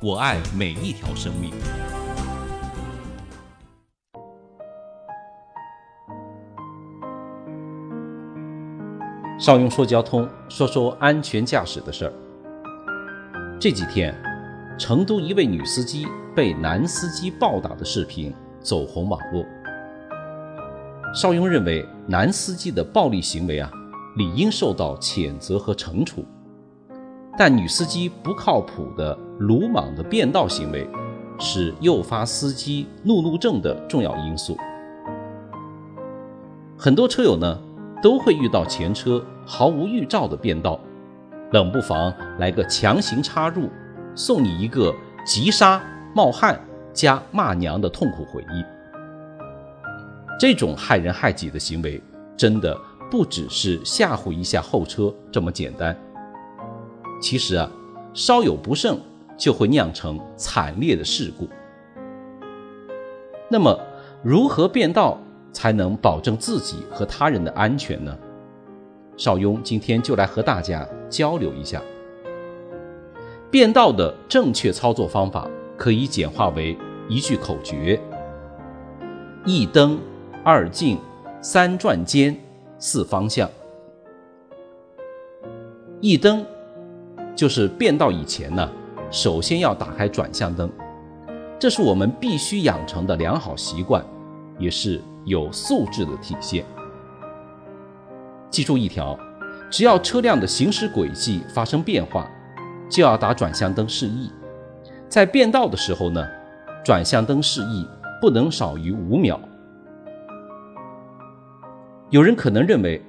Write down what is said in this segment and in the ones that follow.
我爱每一条生命。邵雍说交通，说说安全驾驶的事儿。这几天，成都一位女司机被男司机暴打的视频走红网络。邵雍认为，男司机的暴力行为啊，理应受到谴责和惩处。但女司机不靠谱的鲁莽的变道行为，是诱发司机怒怒症的重要因素。很多车友呢都会遇到前车毫无预兆的变道，冷不防来个强行插入，送你一个急刹冒汗加骂娘的痛苦回忆。这种害人害己的行为，真的不只是吓唬一下后车这么简单。其实啊，稍有不慎就会酿成惨烈的事故。那么，如何变道才能保证自己和他人的安全呢？邵雍今天就来和大家交流一下。变道的正确操作方法可以简化为一句口诀：一灯、二进、三转间、四方向。一灯。就是变道以前呢，首先要打开转向灯，这是我们必须养成的良好习惯，也是有素质的体现。记住一条，只要车辆的行驶轨迹发生变化，就要打转向灯示意。在变道的时候呢，转向灯示意不能少于五秒。有人可能认为，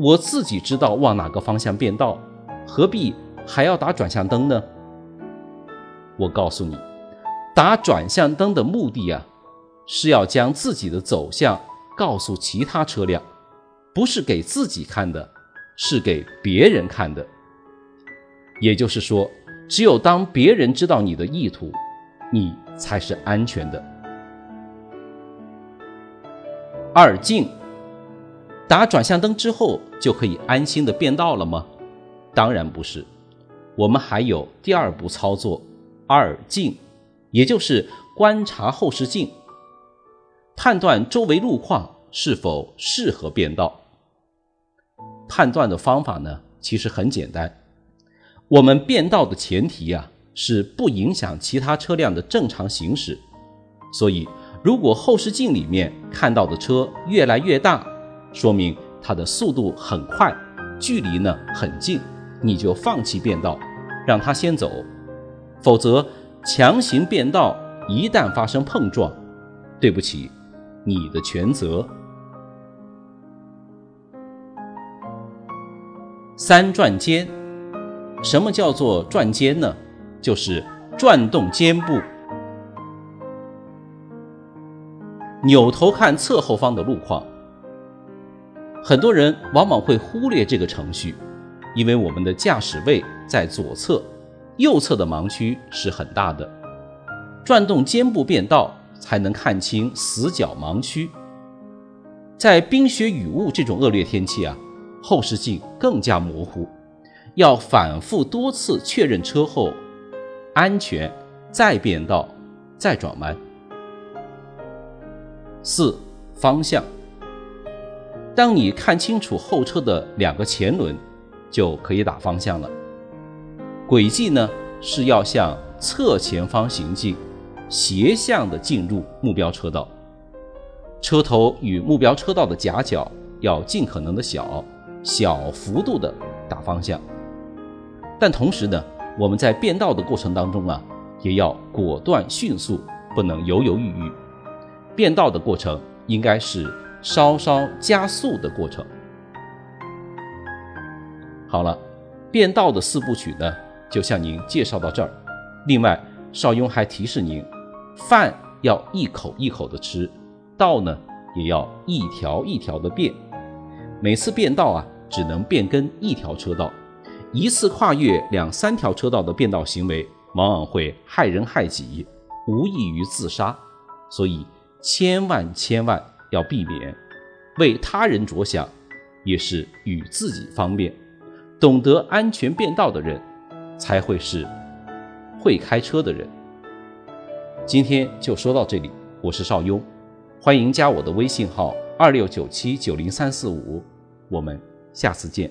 我自己知道往哪个方向变道，何必？还要打转向灯呢？我告诉你，打转向灯的目的啊，是要将自己的走向告诉其他车辆，不是给自己看的，是给别人看的。也就是说，只有当别人知道你的意图，你才是安全的。二进，打转向灯之后就可以安心的变道了吗？当然不是。我们还有第二步操作，二进，也就是观察后视镜，判断周围路况是否适合变道。判断的方法呢，其实很简单。我们变道的前提呀，是不影响其他车辆的正常行驶。所以，如果后视镜里面看到的车越来越大，说明它的速度很快，距离呢很近，你就放弃变道。让他先走，否则强行变道，一旦发生碰撞，对不起，你的全责。三转肩，什么叫做转肩呢？就是转动肩部，扭头看侧后方的路况。很多人往往会忽略这个程序。因为我们的驾驶位在左侧，右侧的盲区是很大的，转动肩部变道才能看清死角盲区。在冰雪雨雾这种恶劣天气啊，后视镜更加模糊，要反复多次确认车后安全，再变道，再转弯。四方向，当你看清楚后车的两个前轮。就可以打方向了。轨迹呢是要向侧前方行进，斜向的进入目标车道。车头与目标车道的夹角要尽可能的小，小幅度的打方向。但同时呢，我们在变道的过程当中啊，也要果断迅速，不能犹犹豫豫。变道的过程应该是稍稍加速的过程。好了，变道的四部曲呢，就向您介绍到这儿。另外，邵雍还提示您，饭要一口一口的吃，道呢也要一条一条的变。每次变道啊，只能变更一条车道，一次跨越两三条车道的变道行为，往往会害人害己，无异于自杀。所以千万千万要避免。为他人着想，也是与自己方便。懂得安全变道的人，才会是会开车的人。今天就说到这里，我是邵雍，欢迎加我的微信号二六九七九零三四五，我们下次见。